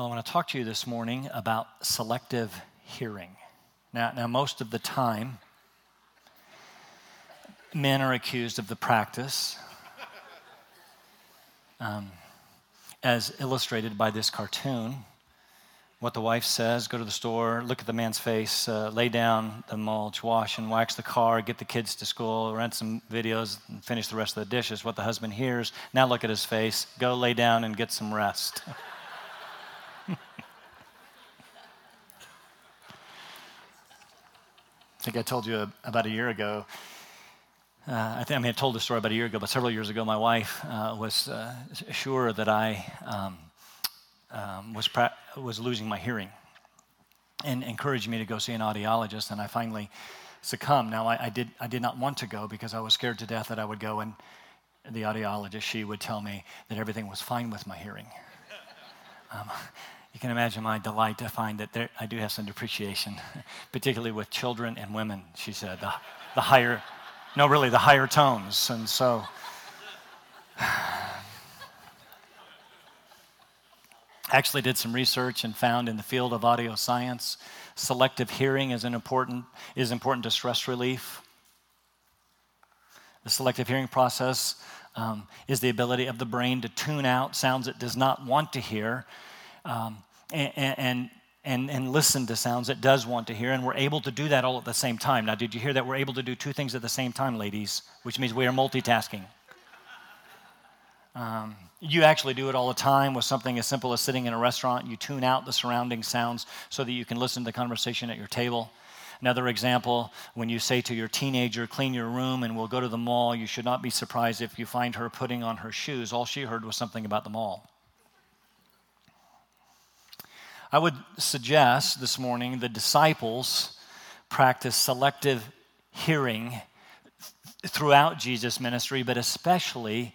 Well, I want to talk to you this morning about selective hearing. Now, now most of the time, men are accused of the practice, um, as illustrated by this cartoon. What the wife says go to the store, look at the man's face, uh, lay down the mulch, wash and wax the car, get the kids to school, rent some videos, and finish the rest of the dishes. What the husband hears, now look at his face, go lay down and get some rest. I think I told you about a year ago. Uh, I think I mean I told the story about a year ago, but several years ago, my wife uh, was uh, sure that I um, um, was pra- was losing my hearing, and encouraged me to go see an audiologist. And I finally succumbed. Now I, I did I did not want to go because I was scared to death that I would go and the audiologist she would tell me that everything was fine with my hearing. Um, you can imagine my delight to find that there, I do have some depreciation, particularly with children and women, she said. The, the higher, no, really, the higher tones. And so, actually did some research and found in the field of audio science, selective hearing is, an important, is important to stress relief. The selective hearing process um, is the ability of the brain to tune out sounds it does not want to hear um, and, and, and, and listen to sounds it does want to hear. And we're able to do that all at the same time. Now, did you hear that? We're able to do two things at the same time, ladies, which means we are multitasking. Um, you actually do it all the time with something as simple as sitting in a restaurant. You tune out the surrounding sounds so that you can listen to the conversation at your table. Another example, when you say to your teenager, clean your room and we'll go to the mall, you should not be surprised if you find her putting on her shoes. All she heard was something about the mall. I would suggest this morning the disciples practice selective hearing throughout Jesus' ministry, but especially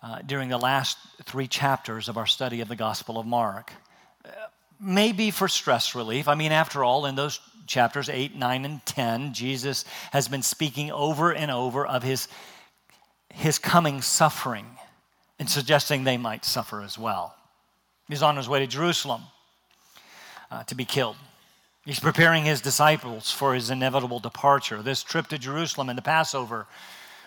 uh, during the last three chapters of our study of the Gospel of Mark. Uh, maybe for stress relief. I mean, after all, in those chapters 8, 9, and 10, Jesus has been speaking over and over of his, his coming suffering and suggesting they might suffer as well. He's on his way to Jerusalem uh, to be killed. He's preparing his disciples for his inevitable departure. This trip to Jerusalem and the Passover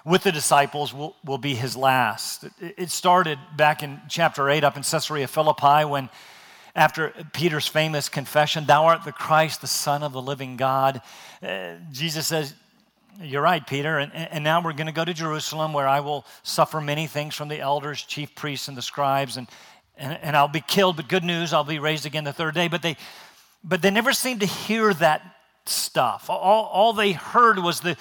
with the disciples will, will be his last. It, it started back in chapter 8 up in Caesarea Philippi when after Peter's famous confession, Thou art the Christ, the Son of the living God, uh, Jesus says, You're right, Peter. And, and now we're going to go to Jerusalem where I will suffer many things from the elders, chief priests, and the scribes, and, and, and I'll be killed. But good news, I'll be raised again the third day. But they, but they never seemed to hear that stuff. All, all they heard was the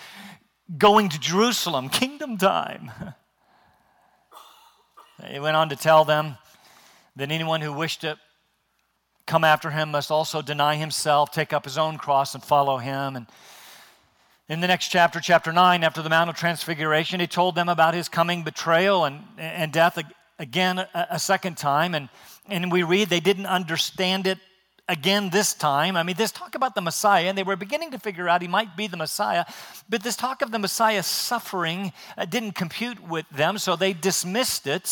going to Jerusalem, kingdom time. He went on to tell them that anyone who wished to come after him must also deny himself, take up his own cross, and follow him. And in the next chapter, chapter 9, after the Mount of Transfiguration, he told them about his coming betrayal and, and death again a, a second time. And, and we read they didn't understand it again this time. I mean, this talk about the Messiah, and they were beginning to figure out he might be the Messiah, but this talk of the Messiah suffering uh, didn't compute with them, so they dismissed it,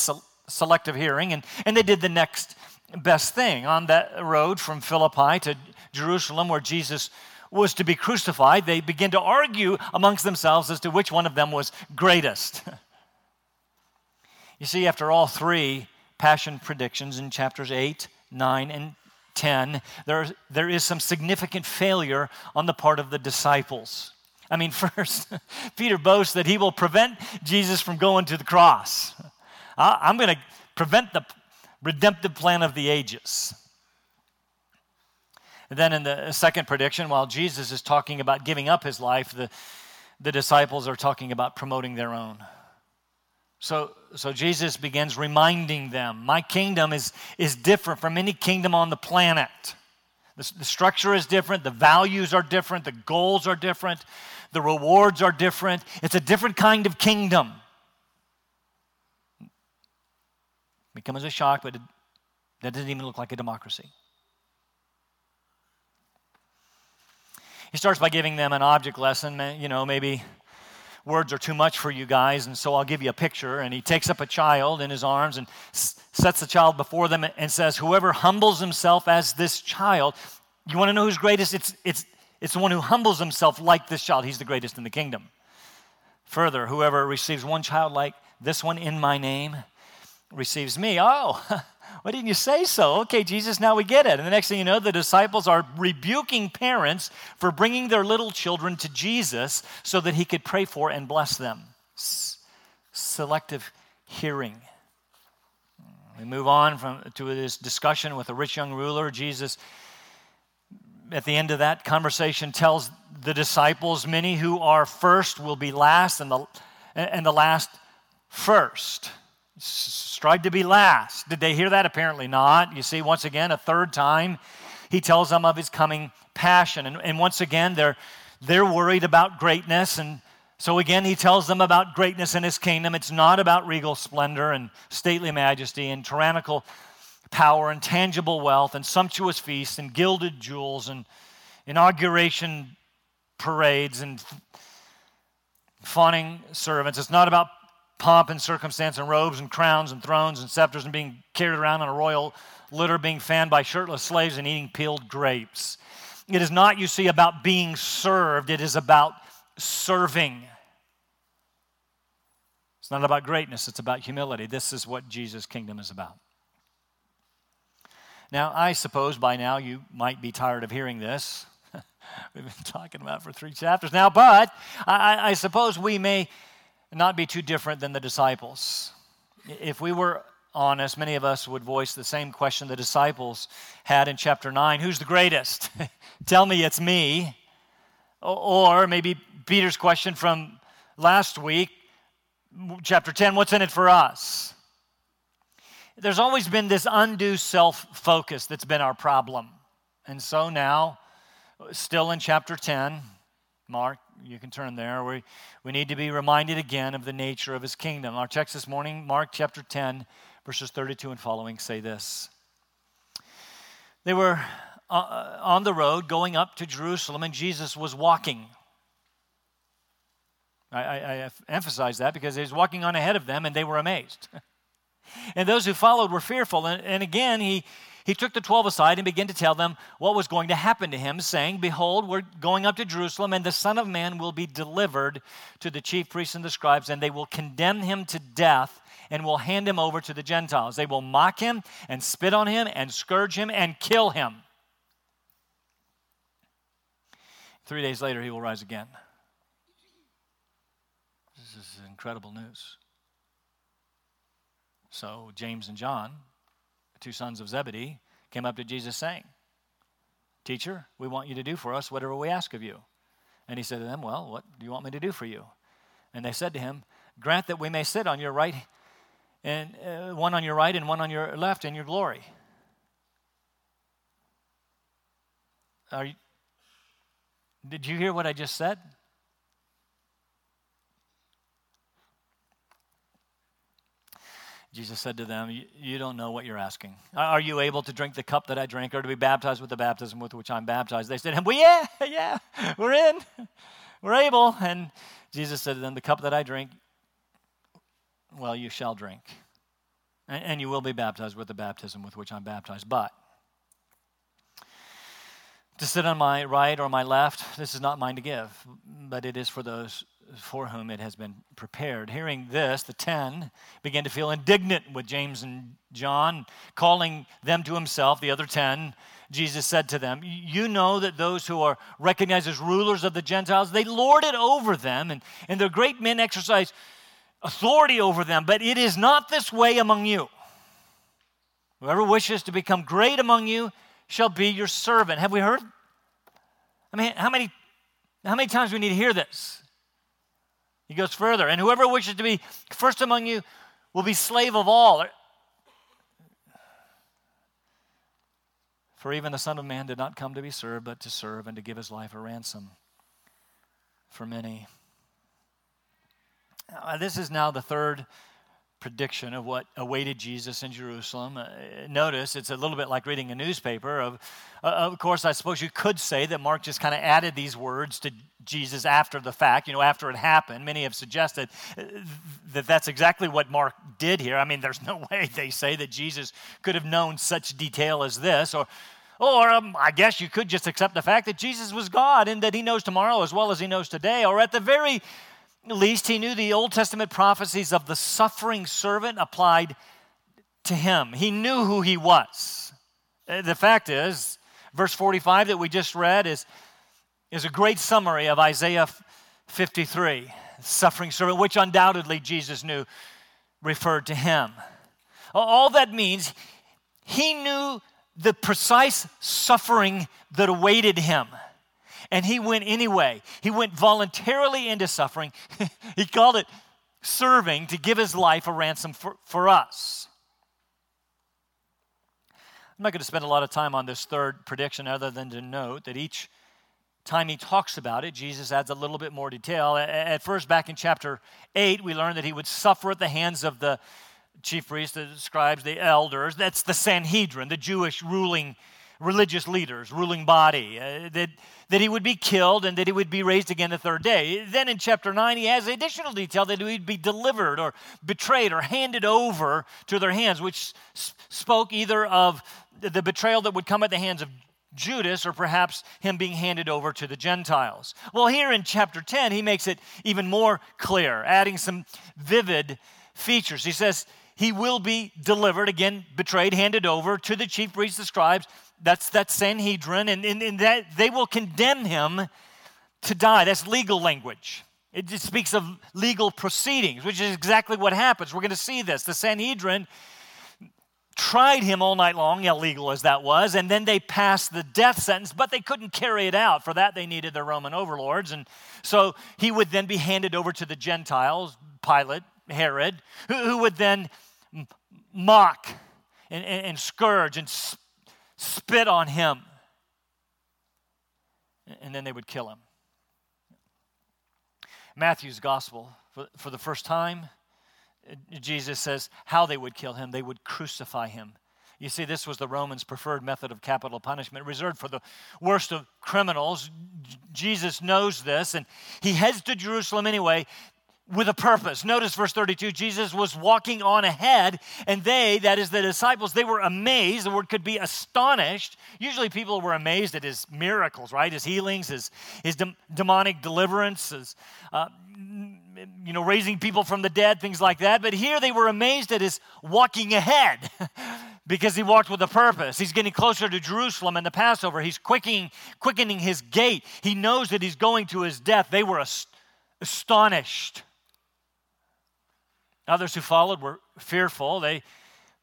selective hearing, and, and they did the next best thing. On that road from Philippi to Jerusalem, where Jesus was to be crucified, they began to argue amongst themselves as to which one of them was greatest. you see, after all three passion predictions in chapters 8, 9, and 10, there, there is some significant failure on the part of the disciples. I mean, first, Peter boasts that he will prevent Jesus from going to the cross. I'm going to prevent the redemptive plan of the ages. And then in the second prediction, while Jesus is talking about giving up his life, the, the disciples are talking about promoting their own. So, so Jesus begins reminding them my kingdom is, is different from any kingdom on the planet. The, the structure is different, the values are different, the goals are different, the rewards are different. It's a different kind of kingdom. It comes as a shock, but it, that doesn't even look like a democracy. He starts by giving them an object lesson, you know, maybe words are too much for you guys, and so I'll give you a picture. And he takes up a child in his arms and sets the child before them and says, Whoever humbles himself as this child, you want to know who's greatest? It's, it's, it's the one who humbles himself like this child. He's the greatest in the kingdom. Further, whoever receives one child like this one in my name receives me. Oh, why didn't you say so? Okay, Jesus, now we get it. And the next thing you know, the disciples are rebuking parents for bringing their little children to Jesus so that he could pray for and bless them. S- selective hearing. We move on from, to this discussion with a rich young ruler. Jesus, at the end of that conversation, tells the disciples, Many who are first will be last, and the, and the last first. Strive to be last. Did they hear that? Apparently not. You see, once again, a third time, he tells them of his coming passion. And, and once again, they're, they're worried about greatness. And so again, he tells them about greatness in his kingdom. It's not about regal splendor and stately majesty and tyrannical power and tangible wealth and sumptuous feasts and gilded jewels and inauguration parades and fawning servants. It's not about pomp and circumstance and robes and crowns and thrones and scepters and being carried around on a royal litter, being fanned by shirtless slaves and eating peeled grapes. It is not, you see, about being served, it is about serving. It's not about greatness, it's about humility. This is what Jesus' kingdom is about. Now, I suppose by now you might be tired of hearing this. We've been talking about for three chapters now, but I, I, suppose we may not be too different than the disciples. If we were honest, many of us would voice the same question the disciples had in chapter 9 Who's the greatest? Tell me it's me. Or maybe Peter's question from last week, chapter 10 What's in it for us? There's always been this undue self focus that's been our problem. And so now, still in chapter 10, Mark, you can turn there. We, we need to be reminded again of the nature of his kingdom. Our text this morning, Mark chapter 10, verses 32 and following, say this. They were uh, on the road going up to Jerusalem, and Jesus was walking. I, I, I emphasize that because he was walking on ahead of them, and they were amazed. and those who followed were fearful. And, and again, he, he took the twelve aside and began to tell them what was going to happen to him, saying, Behold, we're going up to Jerusalem, and the Son of Man will be delivered to the chief priests and the scribes, and they will condemn him to death and will hand him over to the Gentiles. They will mock him and spit on him and scourge him and kill him. Three days later, he will rise again. This is incredible news. So, James and John, two sons of Zebedee, came up to Jesus saying, Teacher, we want you to do for us whatever we ask of you. And he said to them, Well, what do you want me to do for you? And they said to him, Grant that we may sit on your right, and uh, one on your right and one on your left in your glory. Are you, did you hear what I just said? Jesus said to them, You don't know what you're asking. Are you able to drink the cup that I drank or to be baptized with the baptism with which I'm baptized? They said, Well, yeah, yeah, we're in. We're able. And Jesus said to them, The cup that I drink, well, you shall drink. And you will be baptized with the baptism with which I'm baptized. But to sit on my right or my left, this is not mine to give, but it is for those for whom it has been prepared. Hearing this, the ten began to feel indignant with James and John, calling them to himself, the other ten. Jesus said to them, You know that those who are recognized as rulers of the Gentiles, they lord it over them, and, and their great men exercise authority over them, but it is not this way among you. Whoever wishes to become great among you shall be your servant. Have we heard? I mean, how many, how many times do we need to hear this? He goes further, and whoever wishes to be first among you will be slave of all. For even the Son of Man did not come to be served, but to serve and to give his life a ransom for many. Uh, this is now the third prediction of what awaited Jesus in Jerusalem. Uh, notice it's a little bit like reading a newspaper. Of, uh, of course, I suppose you could say that Mark just kind of added these words to Jesus after the fact, you know, after it happened. Many have suggested uh, that that's exactly what Mark did here. I mean, there's no way they say that Jesus could have known such detail as this, or or um, I guess you could just accept the fact that Jesus was God and that he knows tomorrow as well as he knows today, or at the very least, he knew the Old Testament prophecies of the suffering servant applied to him. He knew who he was. Uh, the fact is, verse 45 that we just read is, is a great summary of Isaiah 53, suffering servant, which undoubtedly Jesus knew referred to him. All that means, he knew the precise suffering that awaited him and he went anyway. He went voluntarily into suffering. he called it serving to give his life a ransom for, for us. I'm not going to spend a lot of time on this third prediction other than to note that each time he talks about it, Jesus adds a little bit more detail. At first, back in chapter 8, we learned that he would suffer at the hands of the chief priests, the scribes, the elders. That's the Sanhedrin, the Jewish ruling religious leaders, ruling body, uh, that, that he would be killed and that he would be raised again the third day. Then in chapter 9, he has additional detail that he would be delivered or betrayed or handed over to their hands, which spoke either of the betrayal that would come at the hands of Judas or perhaps him being handed over to the Gentiles. Well, here in chapter 10, he makes it even more clear, adding some vivid features. He says, he will be delivered, again, betrayed, handed over to the chief priests, the scribes, that's that Sanhedrin, and, and, and that they will condemn him to die. That's legal language. It just speaks of legal proceedings, which is exactly what happens. We're going to see this. The Sanhedrin tried him all night long, illegal as that was, and then they passed the death sentence, but they couldn't carry it out. For that, they needed their Roman overlords. And so he would then be handed over to the Gentiles, Pilate, Herod, who, who would then mock and, and, and scourge and spit on him, and then they would kill him. Matthew's gospel, for, for the first time, Jesus says how they would kill him. They would crucify him. You see, this was the Romans' preferred method of capital punishment, reserved for the worst of criminals. Jesus knows this, and he heads to Jerusalem anyway with a purpose. Notice verse 32 Jesus was walking on ahead, and they, that is the disciples, they were amazed. The word could be astonished. Usually people were amazed at his miracles, right? His healings, his, his de- demonic deliverances, uh, you know, raising people from the dead, things like that. But here they were amazed at his walking ahead. because he walked with a purpose. He's getting closer to Jerusalem and the Passover. He's quickening, quickening his gait. He knows that he's going to his death. They were astonished. Others who followed were fearful. They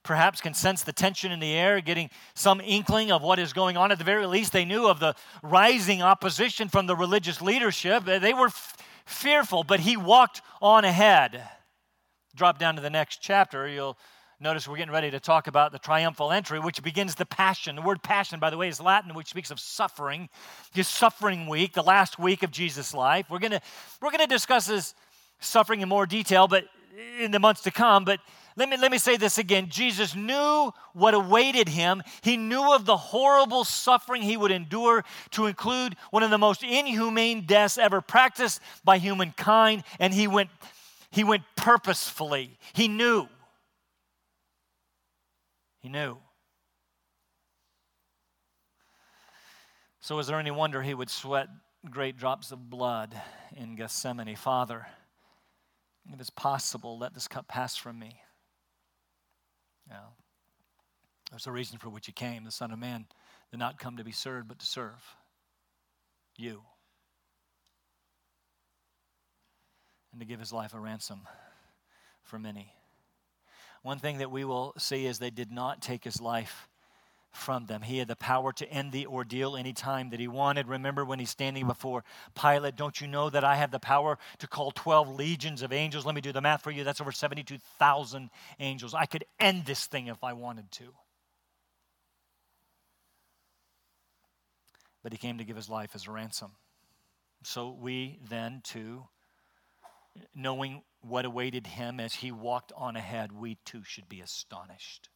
perhaps can sense the tension in the air, getting some inkling of what is going on. At the very least, they knew of the rising opposition from the religious leadership. They were f- fearful, but he walked on ahead. Drop down to the next chapter, you'll notice we're getting ready to talk about the triumphal entry, which begins the passion. The word passion, by the way, is Latin, which speaks of suffering. His suffering week, the last week of Jesus' life. We're gonna we're gonna discuss his suffering in more detail, but in the months to come, but let me, let me say this again. Jesus knew what awaited him. He knew of the horrible suffering he would endure, to include one of the most inhumane deaths ever practiced by humankind, and he went, he went purposefully. He knew. He knew. So, is there any wonder he would sweat great drops of blood in Gethsemane? Father, if it's possible, let this cup pass from me. Now, there's a reason for which he came. The Son of Man did not come to be served, but to serve you. And to give his life a ransom for many. One thing that we will see is they did not take his life from them. He had the power to end the ordeal anytime that he wanted. Remember when he's standing before Pilate, don't you know that I have the power to call 12 legions of angels? Let me do the math for you. That's over 72,000 angels. I could end this thing if I wanted to. But he came to give his life as a ransom. So we then, too, knowing what awaited him as he walked on ahead, we too should be astonished.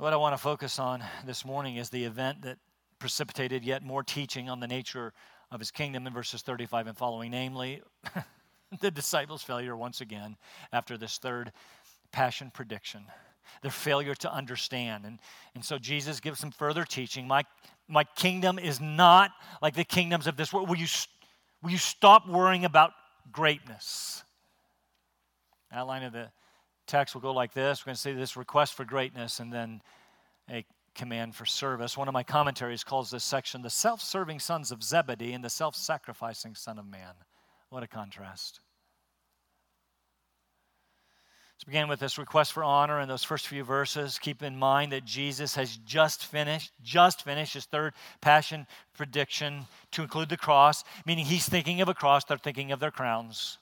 What I want to focus on this morning is the event that precipitated yet more teaching on the nature of his kingdom in verses 35 and following, namely, the disciples' failure once again after this third passion prediction, their failure to understand. And, and so Jesus gives some further teaching. My, my kingdom is not like the kingdoms of this world. Will you, will you stop worrying about greatness? Outline of the text will go like this. We're going to see this request for greatness and then a command for service. One of my commentaries calls this section the self serving sons of Zebedee and the self sacrificing Son of Man. What a contrast. Let's begin with this request for honor in those first few verses. Keep in mind that Jesus has just finished, just finished his third passion prediction to include the cross, meaning he's thinking of a cross, they're thinking of their crowns.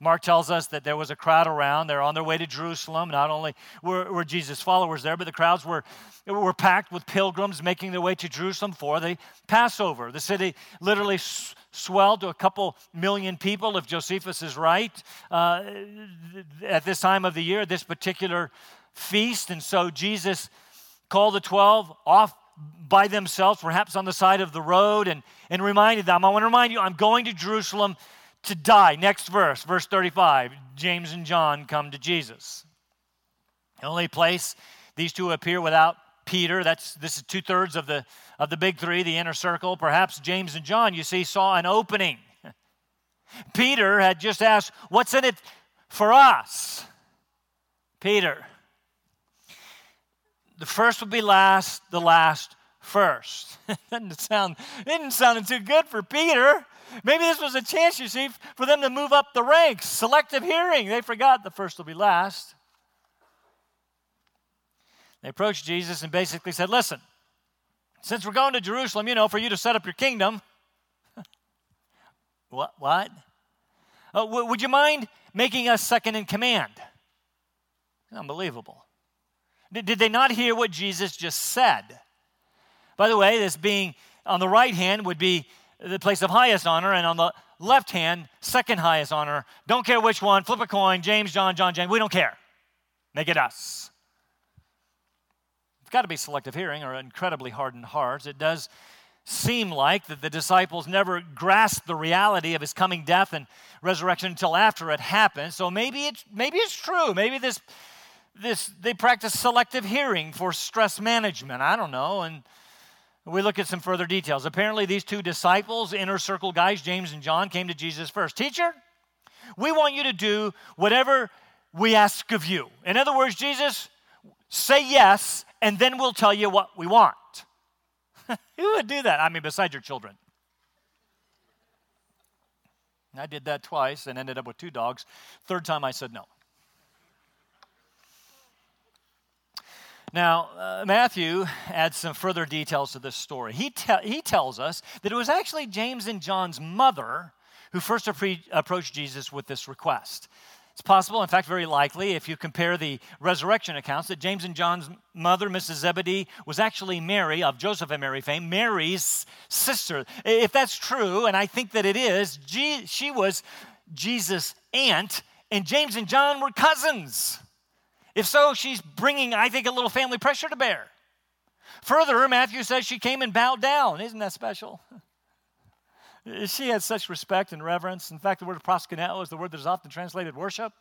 Mark tells us that there was a crowd around. They're on their way to Jerusalem. Not only were, were Jesus' followers there, but the crowds were, were packed with pilgrims making their way to Jerusalem for the Passover. The city literally swelled to a couple million people, if Josephus is right, uh, at this time of the year, this particular feast. And so Jesus called the 12 off by themselves, perhaps on the side of the road, and, and reminded them, I want to remind you, I'm going to Jerusalem to die. Next verse, verse 35. James and John come to Jesus. The only place these two appear without Peter, that's this is two-thirds of the of the big three, the inner circle. Perhaps James and John, you see, saw an opening. Peter had just asked, What's in it for us? Peter. The first will be last, the last first. didn't sound didn't sound too good for Peter. Maybe this was a chance, you see, for them to move up the ranks. Selective hearing. They forgot the first will be last. They approached Jesus and basically said, Listen, since we're going to Jerusalem, you know, for you to set up your kingdom. what? What? Uh, w- would you mind making us second in command? Unbelievable. Did, did they not hear what Jesus just said? By the way, this being on the right hand would be the place of highest honor, and on the left hand, second highest honor. Don't care which one, flip a coin, James, John, John, James, we don't care. Make it us. It's got to be selective hearing or incredibly hardened hearts. It does seem like that the disciples never grasped the reality of his coming death and resurrection until after it happened. So maybe it's maybe it's true. Maybe this this they practice selective hearing for stress management. I don't know. And we look at some further details. Apparently, these two disciples, inner circle guys, James and John, came to Jesus first. Teacher, we want you to do whatever we ask of you. In other words, Jesus, say yes, and then we'll tell you what we want. Who would do that? I mean, besides your children. I did that twice and ended up with two dogs. Third time I said no. Now, uh, Matthew adds some further details to this story. He, te- he tells us that it was actually James and John's mother who first appre- approached Jesus with this request. It's possible, in fact, very likely, if you compare the resurrection accounts, that James and John's mother, Mrs. Zebedee, was actually Mary of Joseph and Mary fame, Mary's sister. If that's true, and I think that it is, she was Jesus' aunt, and James and John were cousins. If so, she's bringing, I think, a little family pressure to bear. Further, Matthew says she came and bowed down. Isn't that special? she had such respect and reverence. In fact, the word proskuneo is the word that is often translated worship.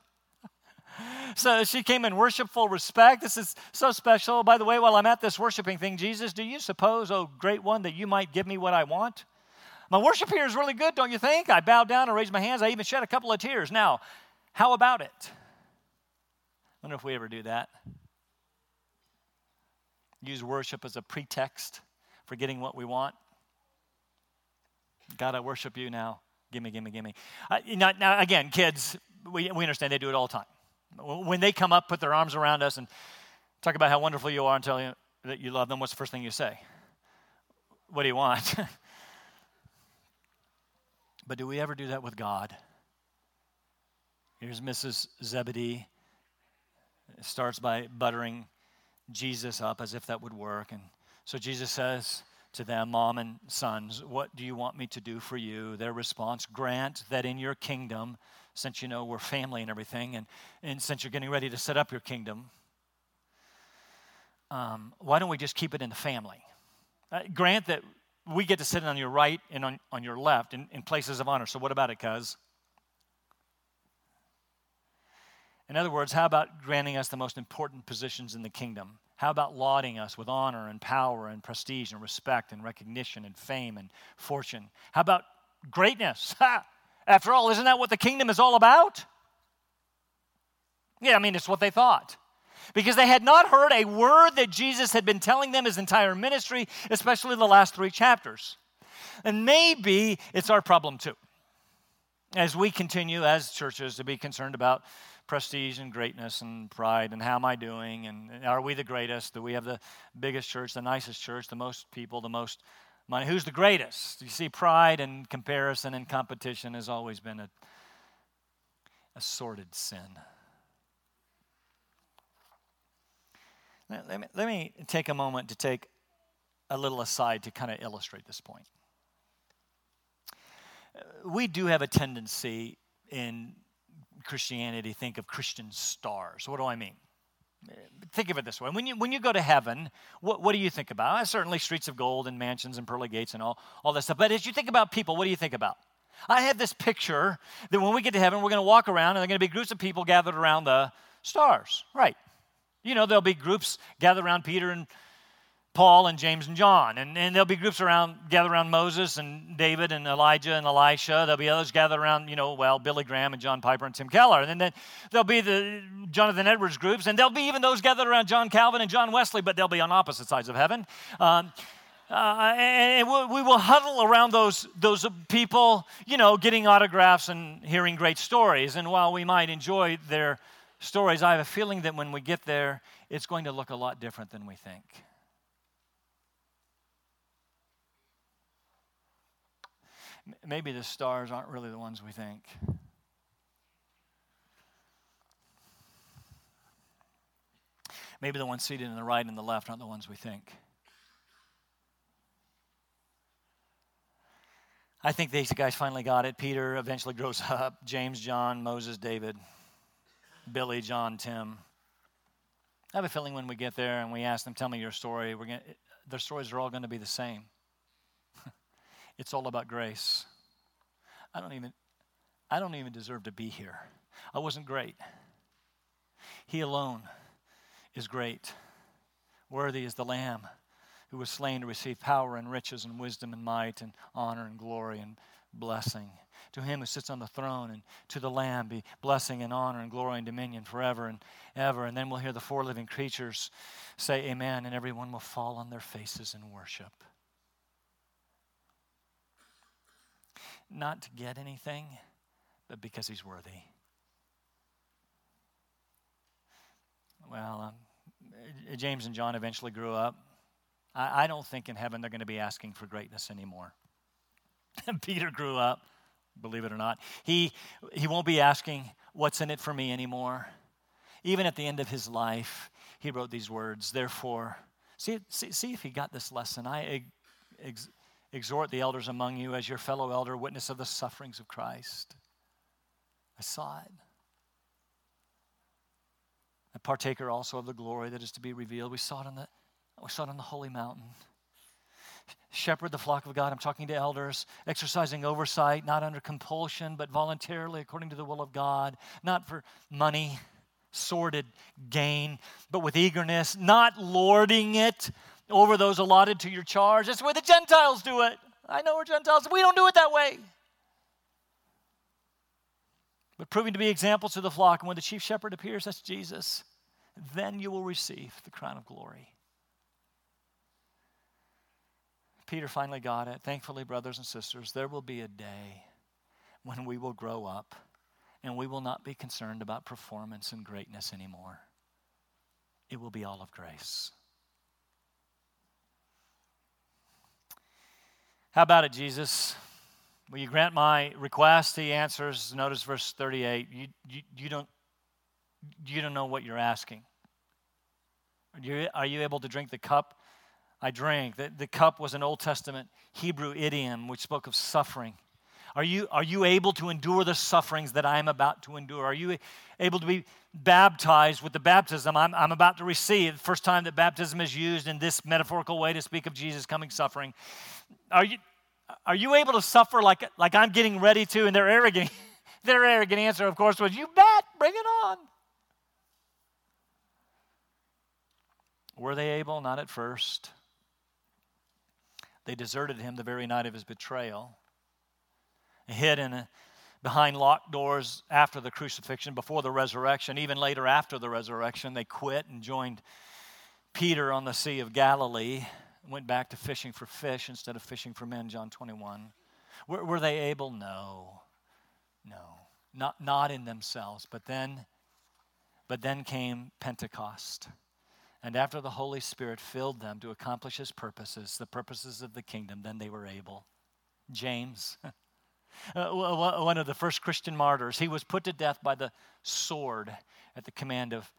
so she came in worshipful respect. This is so special. By the way, while I'm at this worshiping thing, Jesus, do you suppose, oh great one, that you might give me what I want? My worship here is really good, don't you think? I bowed down and raised my hands. I even shed a couple of tears. Now, how about it? Wonder if we ever do that. Use worship as a pretext for getting what we want. God, I worship you now. Gimme, gimme, gimme. Uh, now, now, again, kids, we, we understand they do it all the time. When they come up, put their arms around us, and talk about how wonderful you are and tell you that you love them, what's the first thing you say? What do you want? but do we ever do that with God? Here's Mrs. Zebedee it starts by buttering Jesus up as if that would work. And so Jesus says to them, mom and sons, What do you want me to do for you? Their response, Grant that in your kingdom, since you know we're family and everything, and, and since you're getting ready to set up your kingdom, um, why don't we just keep it in the family? Uh, grant that we get to sit on your right and on, on your left in, in places of honor. So, what about it, cuz? In other words, how about granting us the most important positions in the kingdom? How about lauding us with honor and power and prestige and respect and recognition and fame and fortune? How about greatness? After all, isn't that what the kingdom is all about? Yeah, I mean, it's what they thought. Because they had not heard a word that Jesus had been telling them his entire ministry, especially the last three chapters. And maybe it's our problem too. As we continue as churches to be concerned about prestige and greatness and pride and how am I doing and are we the greatest? Do we have the biggest church, the nicest church, the most people, the most money? Who's the greatest? You see, pride and comparison and competition has always been a, a sordid sin. Let me, let me take a moment to take a little aside to kind of illustrate this point. We do have a tendency in Christianity think of Christian stars. What do I mean? Think of it this way. When you, when you go to heaven, what, what do you think about? Uh, certainly streets of gold and mansions and pearly gates and all, all that stuff. But as you think about people, what do you think about? I have this picture that when we get to heaven, we're going to walk around and there are going to be groups of people gathered around the stars. Right. You know, there'll be groups gathered around Peter and Paul and James and John. And, and there'll be groups around, gathered around Moses and David and Elijah and Elisha. There'll be others gathered around, you know, well, Billy Graham and John Piper and Tim Keller. And then there'll be the Jonathan Edwards groups. And there'll be even those gathered around John Calvin and John Wesley, but they'll be on opposite sides of heaven. Um, uh, and we will huddle around those, those people, you know, getting autographs and hearing great stories. And while we might enjoy their stories, I have a feeling that when we get there, it's going to look a lot different than we think. Maybe the stars aren't really the ones we think. Maybe the ones seated in the right and the left aren't the ones we think. I think these guys finally got it. Peter eventually grows up. James, John, Moses, David, Billy, John, Tim. I have a feeling when we get there and we ask them, "Tell me your story," we're gonna, their stories are all going to be the same. It's all about grace. I don't even I don't even deserve to be here. I wasn't great. He alone is great. Worthy is the lamb who was slain to receive power and riches and wisdom and might and honor and glory and blessing. To him who sits on the throne and to the Lamb be blessing and honor and glory and dominion forever and ever. And then we'll hear the four living creatures say, Amen, and everyone will fall on their faces in worship. Not to get anything, but because he's worthy. Well, um, James and John eventually grew up. I, I don't think in heaven they're going to be asking for greatness anymore. Peter grew up, believe it or not. He, he won't be asking, What's in it for me anymore? Even at the end of his life, he wrote these words, Therefore, see, see, see if he got this lesson. I ex, Exhort the elders among you as your fellow elder, witness of the sufferings of Christ. I saw it. A partaker also of the glory that is to be revealed. We saw it on the, we saw it on the holy mountain. Shepherd the flock of God. I'm talking to elders, exercising oversight, not under compulsion, but voluntarily according to the will of God, not for money, sordid gain, but with eagerness, not lording it over those allotted to your charge. That's the way the Gentiles do it. I know we're Gentiles. We don't do it that way. But proving to be examples to the flock. And when the chief shepherd appears, that's Jesus, then you will receive the crown of glory. Peter finally got it. Thankfully, brothers and sisters, there will be a day when we will grow up and we will not be concerned about performance and greatness anymore. It will be all of grace. How about it, Jesus? Will you grant my request? He answers, notice verse 38. You, you, you, don't, you don't know what you're asking. Are you, are you able to drink the cup I drank. The, the cup was an Old Testament Hebrew idiom which spoke of suffering. Are you, are you able to endure the sufferings that I am about to endure? Are you able to be baptized with the baptism I'm, I'm about to receive? First time that baptism is used in this metaphorical way to speak of Jesus coming suffering. Are you, are you able to suffer like, like I'm getting ready to? And their arrogant, their arrogant answer, of course, was, You bet, bring it on. Were they able? Not at first. They deserted him the very night of his betrayal, hid in behind locked doors after the crucifixion, before the resurrection. Even later, after the resurrection, they quit and joined Peter on the Sea of Galilee, went back to fishing for fish instead of fishing for men, John 21. Were, were they able? No. No. Not, not in themselves. But then, but then came Pentecost. And after the Holy Spirit filled them to accomplish his purposes, the purposes of the kingdom, then they were able. James, uh, one of the first Christian martyrs, he was put to death by the sword at the command of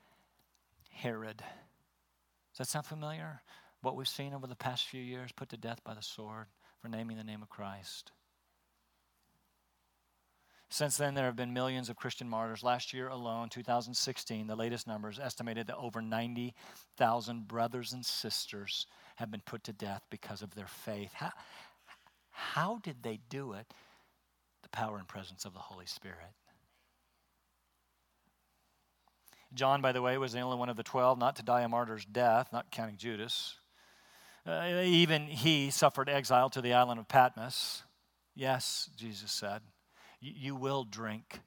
Herod. Does that sound familiar? What we've seen over the past few years, put to death by the sword for naming the name of Christ. Since then, there have been millions of Christian martyrs. Last year alone, 2016, the latest numbers estimated that over 90,000 brothers and sisters have been put to death because of their faith. How, how did they do it? The power and presence of the Holy Spirit. John, by the way, was the only one of the 12 not to die a martyr's death, not counting Judas. Uh, even he suffered exile to the island of Patmos. Yes, Jesus said you will drink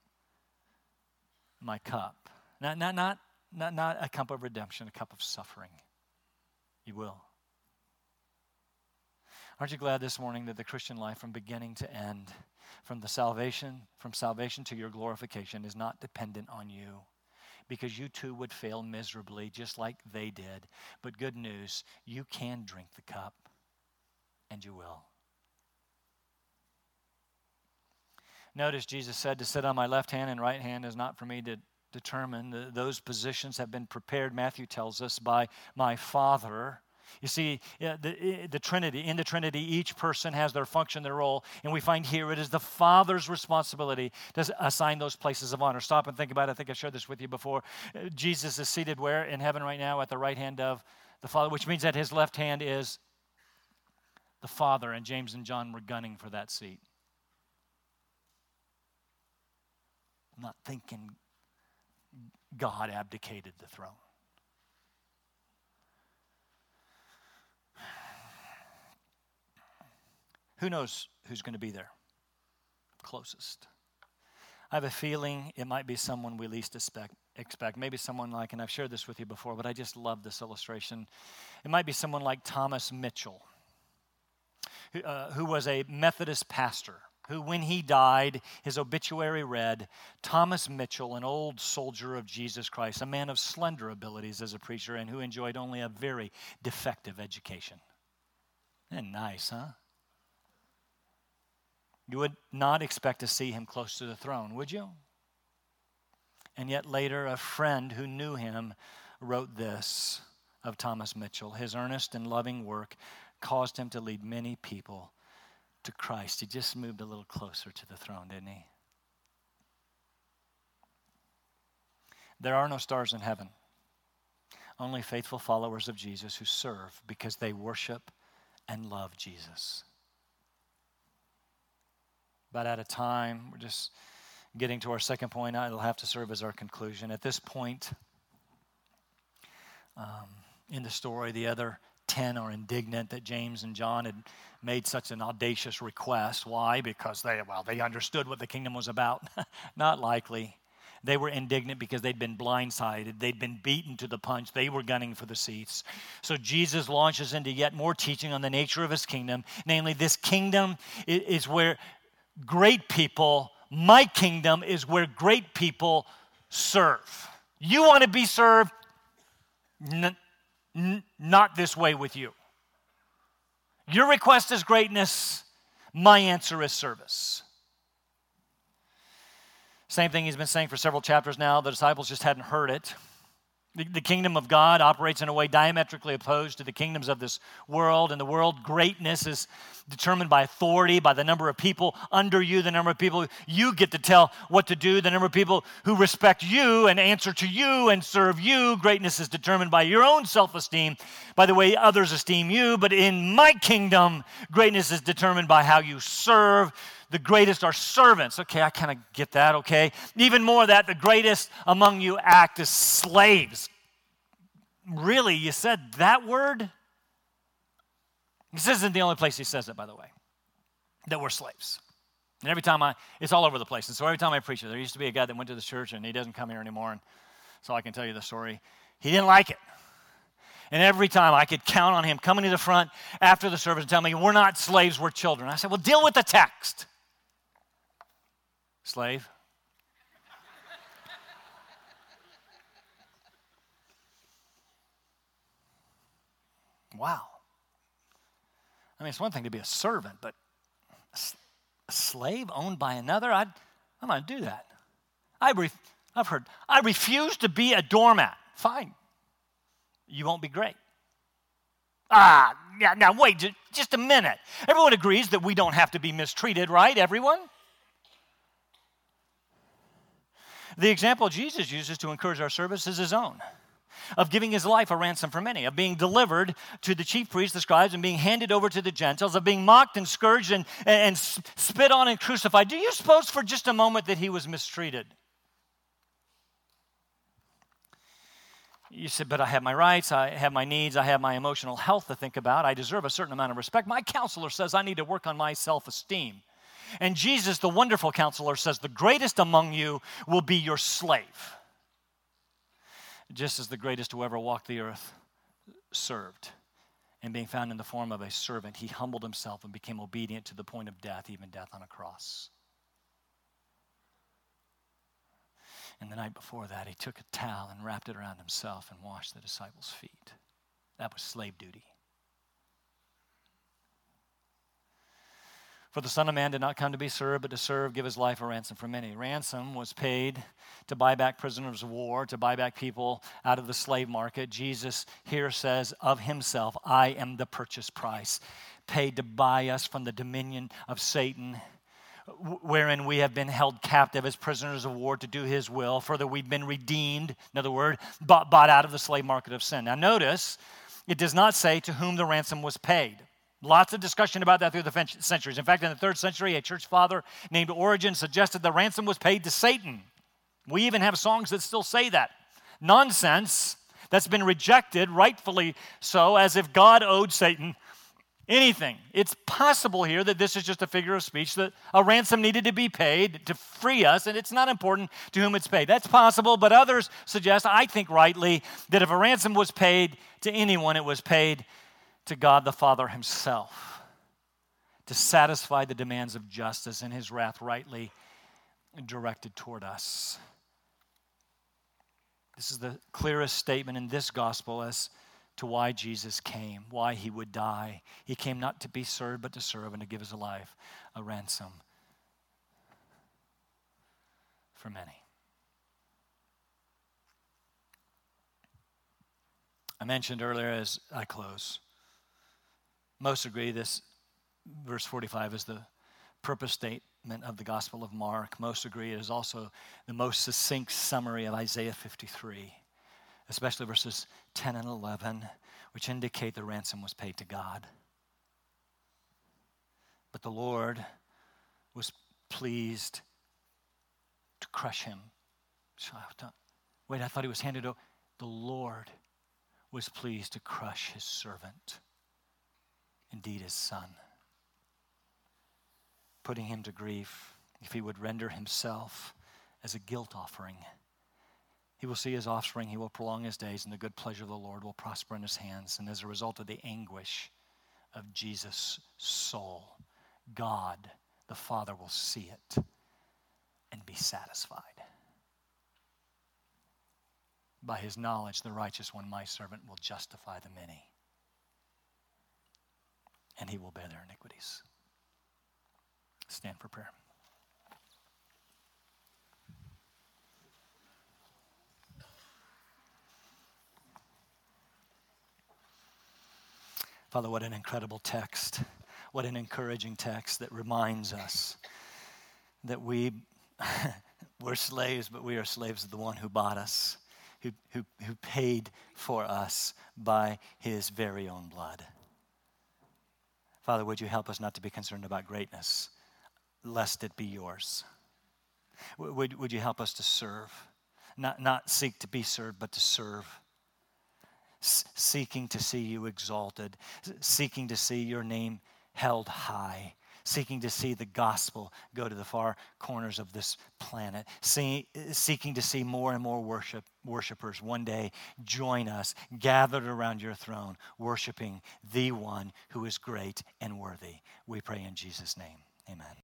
my cup. Not, not, not, not, not a cup of redemption, a cup of suffering. You will. Aren't you glad this morning that the Christian life from beginning to end, from the salvation, from salvation to your glorification, is not dependent on you? Because you too would fail miserably, just like they did. But good news, you can drink the cup, and you will. Notice Jesus said to sit on my left hand and right hand is not for me to determine. Those positions have been prepared, Matthew tells us, by my Father. You see, the, the Trinity, in the Trinity, each person has their function, their role, and we find here it is the Father's responsibility to assign those places of honor. Stop and think about it. I think I shared this with you before. Uh, Jesus is seated where? In heaven right now at the right hand of the Father, which means that his left hand is the Father, and James and John were gunning for that seat. I'm not thinking God abdicated the throne. Who knows who's going to be there closest? I have a feeling it might be someone we least expect, expect. Maybe someone like, and I've shared this with you before, but I just love this illustration. It might be someone like Thomas Mitchell, who, uh, who was a Methodist pastor who, when he died, his obituary read Thomas Mitchell, an old soldier of Jesus Christ, a man of slender abilities as a preacher, and who enjoyed only a very defective education. Isn't nice, huh? You would not expect to see him close to the throne, would you? And yet later, a friend who knew him wrote this of Thomas Mitchell. His earnest and loving work caused him to lead many people to Christ. He just moved a little closer to the throne, didn't he? There are no stars in heaven, only faithful followers of Jesus who serve because they worship and love Jesus. But at a time, we're just getting to our second point. It'll have to serve as our conclusion. At this point um, in the story, the other 10 are indignant that James and John had made such an audacious request. Why? Because they, well, they understood what the kingdom was about. Not likely. They were indignant because they'd been blindsided. They'd been beaten to the punch. They were gunning for the seats. So Jesus launches into yet more teaching on the nature of his kingdom. Namely, this kingdom is where great people, my kingdom is where great people serve. You want to be served? N- n- not this way with you. Your request is greatness, my answer is service. Same thing he's been saying for several chapters now. The disciples just hadn't heard it. The, the, kingdom of God operates in a way diametrically opposed to the kingdoms of this world. And the world greatness is determined by authority, by the number of people under you, the number of people you get to tell what to do, the number of people who respect you and answer to you and serve you. Greatness is determined by your own self esteem, by the way others esteem you. But in my kingdom, greatness is determined by how you serve the greatest are servants. Okay, I kind of get that, okay? Even more that, the greatest among you act as slaves. Really, you said that word? This isn't the only place he says it, by the way, that we're slaves. And every time I, it's all over the place. And so every time I preach it, there used to be a guy that went to the church and he doesn't come here anymore. And so I can tell you the story. He didn't like it. And every time I could count on him coming to the front after the service and tell me, We're not slaves, we're children. I said, Well, deal with the text. Slave? wow. I mean, it's one thing to be a servant, but a slave owned by another, I'd, I'm not going to do that. I re, I've heard, I refuse to be a doormat. Fine. You won't be great. Ah, yeah, now wait just a minute. Everyone agrees that we don't have to be mistreated, right? Everyone? The example Jesus uses to encourage our service is his own of giving his life a ransom for many, of being delivered to the chief priests, the scribes, and being handed over to the Gentiles, of being mocked and scourged and, and, and spit on and crucified. Do you suppose for just a moment that he was mistreated? You said, but I have my rights, I have my needs, I have my emotional health to think about. I deserve a certain amount of respect. My counselor says I need to work on my self esteem. And Jesus, the wonderful counselor, says, The greatest among you will be your slave. Just as the greatest who ever walked the earth served. And being found in the form of a servant, he humbled himself and became obedient to the point of death, even death on a cross. And the night before that, he took a towel and wrapped it around himself and washed the disciples' feet. That was slave duty. For the Son of Man did not come to be served, but to serve, give his life a ransom for many. Ransom was paid to buy back prisoners of war, to buy back people out of the slave market. Jesus here says of himself, I am the purchase price, paid to buy us from the dominion of Satan wherein we have been held captive as prisoners of war to do his will. Further, we've been redeemed, in other words, bought, bought out of the slave market of sin. Now, notice it does not say to whom the ransom was paid. Lots of discussion about that through the centuries. In fact, in the third century, a church father named Origen suggested the ransom was paid to Satan. We even have songs that still say that. Nonsense that's been rejected, rightfully so, as if God owed Satan anything. It's possible here that this is just a figure of speech, that a ransom needed to be paid to free us, and it's not important to whom it's paid. That's possible, but others suggest, I think rightly, that if a ransom was paid to anyone, it was paid to God the Father Himself to satisfy the demands of justice and His wrath rightly directed toward us. This is the clearest statement in this gospel as to why Jesus came, why he would die. He came not to be served, but to serve and to give his life a ransom for many. I mentioned earlier as I close most agree this verse 45 is the purpose statement of the Gospel of Mark. Most agree it is also the most succinct summary of Isaiah 53, especially verses 10 and 11, which indicate the ransom was paid to God. But the Lord was pleased to crush him. Wait, I thought he was handed over. The Lord was pleased to crush his servant indeed his son, putting him to grief if he would render himself as a guilt offering. He will see his offspring, he will prolong his days, and the good pleasure of the Lord will prosper in his hands. And as a result of the anguish of Jesus' soul, God the Father will see it and be satisfied. By his knowledge, the righteous one, my servant, will justify the many and he will bear their iniquities. Stand for prayer. Father, what an incredible text. What an encouraging text that reminds us that we, we're slaves, but we are slaves of the one who bought us, who, who, who paid for us by his very own blood. Father, would you help us not to be concerned about greatness, lest it be yours? Would, would you help us to serve? Not, not seek to be served, but to serve. S- seeking to see you exalted, seeking to see your name held high, seeking to see the gospel go to the far corners of this planet, see, seeking to see more and more worship, worshipers one day join us, gathered around your throne, worshiping the one who is great and worthy. We pray in Jesus' name. Amen.